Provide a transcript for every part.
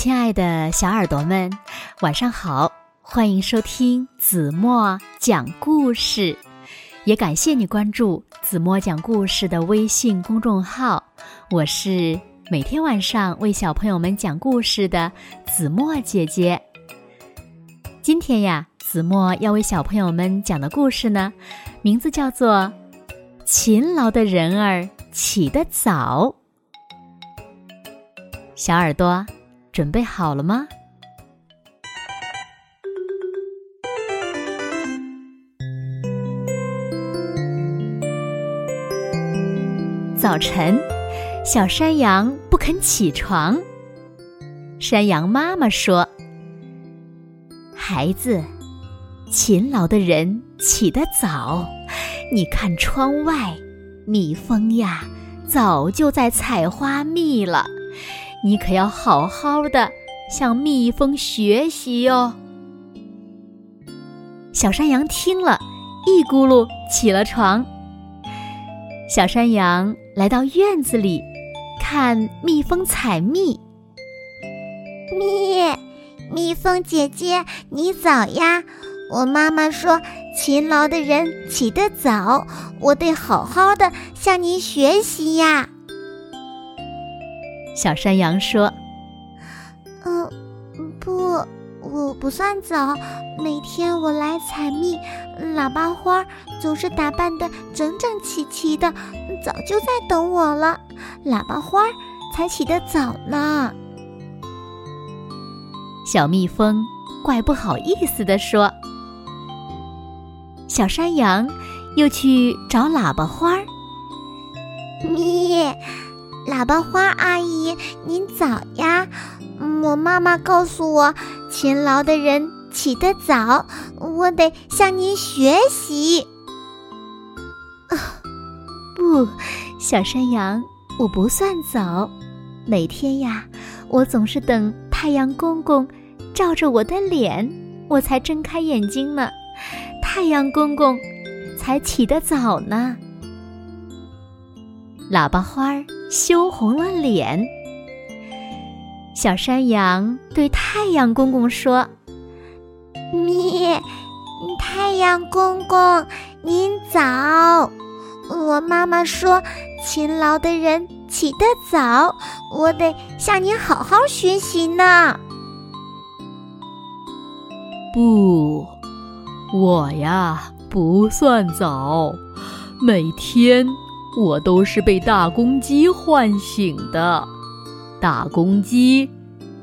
亲爱的小耳朵们，晚上好！欢迎收听子墨讲故事，也感谢你关注子墨讲故事的微信公众号。我是每天晚上为小朋友们讲故事的子墨姐姐。今天呀，子墨要为小朋友们讲的故事呢，名字叫做《勤劳的人儿起得早》。小耳朵。准备好了吗？早晨，小山羊不肯起床。山羊妈妈说：“孩子，勤劳的人起得早。你看窗外，蜜蜂呀，早就在采花蜜了。”你可要好好的向蜜蜂学习哟。小山羊听了，一咕噜起了床。小山羊来到院子里，看蜜蜂采蜜。蜜，蜜蜂姐姐，你早呀！我妈妈说，勤劳的人起得早，我得好好的向你学习呀。小山羊说：“嗯，不，我不算早。每天我来采蜜，喇叭花总是打扮的整整齐齐的，早就在等我了。喇叭花才起得早呢。”小蜜蜂怪不好意思的说：“小山羊又去找喇叭花。”蜜。喇叭花阿姨，您早呀！我妈妈告诉我，勤劳的人起得早，我得向您学习。啊，不，小山羊，我不算早。每天呀，我总是等太阳公公照着我的脸，我才睁开眼睛呢。太阳公公才起得早呢。喇叭花儿羞红了脸。小山羊对太阳公公说：“咪，太阳公公，您早。我妈妈说，勤劳的人起得早，我得向您好好学习呢。”不，我呀不算早，每天。我都是被大公鸡唤醒的，大公鸡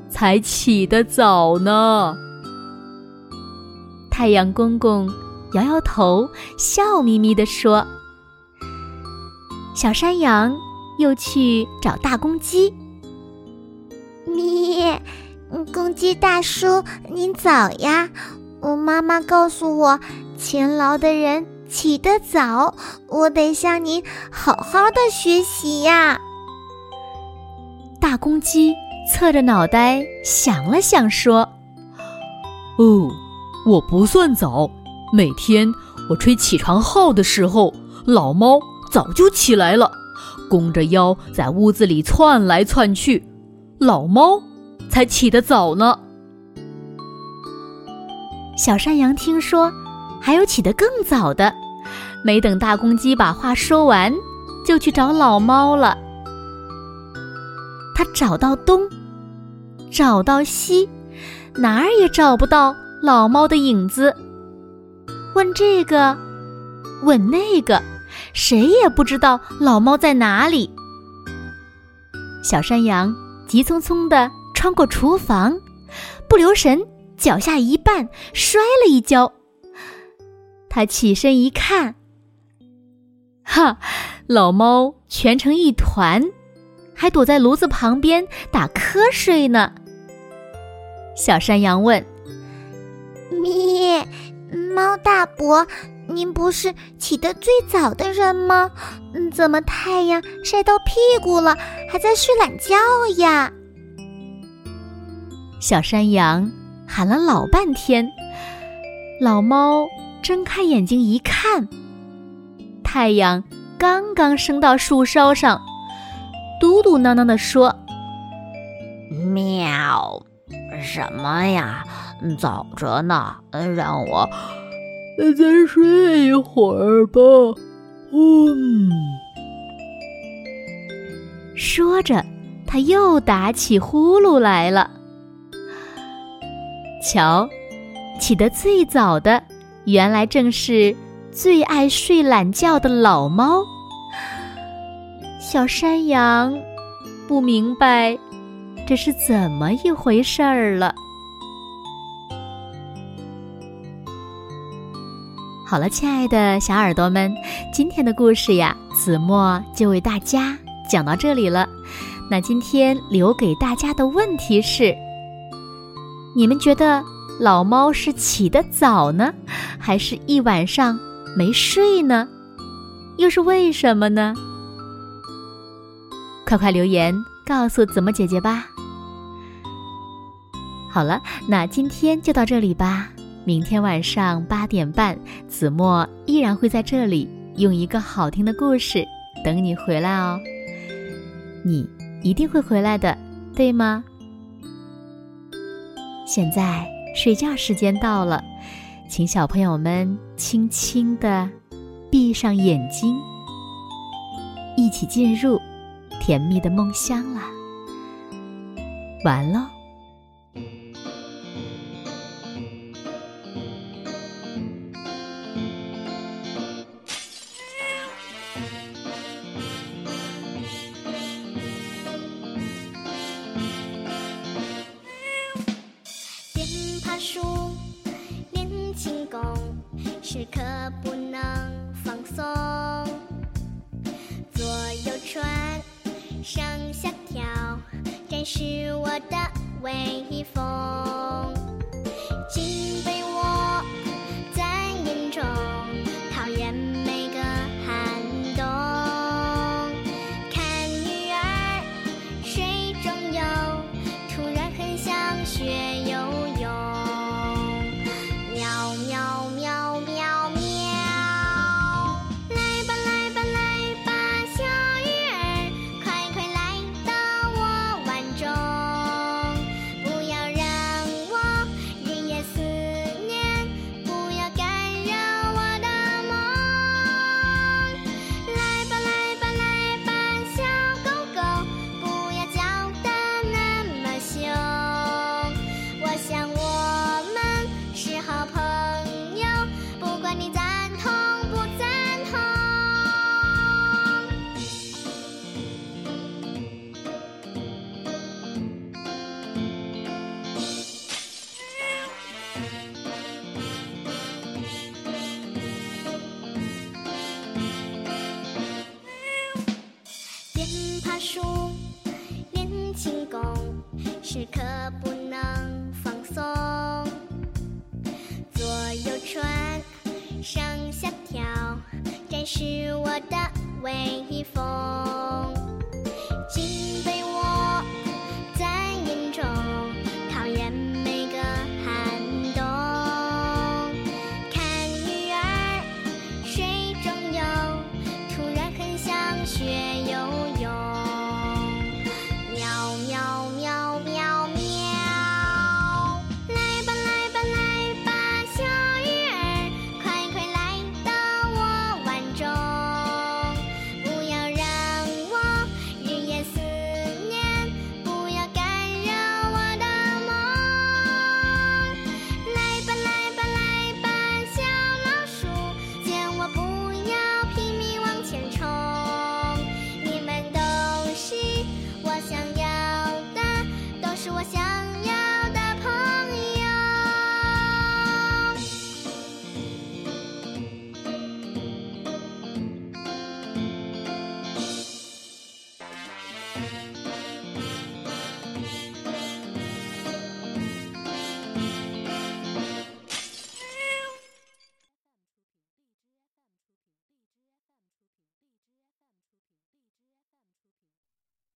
才起得早呢。太阳公公摇摇头，笑眯眯地说：“小山羊又去找大公鸡。咪，公鸡大叔，您早呀！我妈妈告诉我，勤劳的人。”起得早，我得向你好好的学习呀。大公鸡侧着脑袋想了想，说：“哦，我不算早。每天我吹起床号的时候，老猫早就起来了，弓着腰在屋子里窜来窜去，老猫才起得早呢。”小山羊听说。还有起得更早的，没等大公鸡把话说完，就去找老猫了。他找到东，找到西，哪儿也找不到老猫的影子。问这个，问那个，谁也不知道老猫在哪里。小山羊急匆匆地穿过厨房，不留神脚下一绊，摔了一跤。他起身一看，哈，老猫蜷成一团，还躲在炉子旁边打瞌睡呢。小山羊问：“咪，猫大伯，您不是起得最早的人吗？怎么太阳晒到屁股了，还在睡懒觉呀？”小山羊喊了老半天，老猫。睁开眼睛一看，太阳刚刚升到树梢上，嘟嘟囔囔地说：“喵，什么呀？早着呢，让我再睡一会儿吧。嗯。说着，他又打起呼噜来了。瞧，起得最早的，原来正是最爱睡懒觉的老猫。小山羊不明白这是怎么一回事儿了。好了，亲爱的小耳朵们，今天的故事呀，子墨就为大家。讲到这里了，那今天留给大家的问题是：你们觉得老猫是起得早呢，还是一晚上没睡呢？又是为什么呢？快快留言告诉子墨姐姐吧。好了，那今天就到这里吧。明天晚上八点半，子墨依然会在这里用一个好听的故事等你回来哦。你一定会回来的，对吗？现在睡觉时间到了，请小朋友们轻轻的闭上眼睛，一起进入甜蜜的梦乡啦。完了。可不能放松，左右穿，上下跳，展示我的威风。金被窝爬树练轻功，时刻不能放松。左右转，上下跳，展示我的威风。准备我。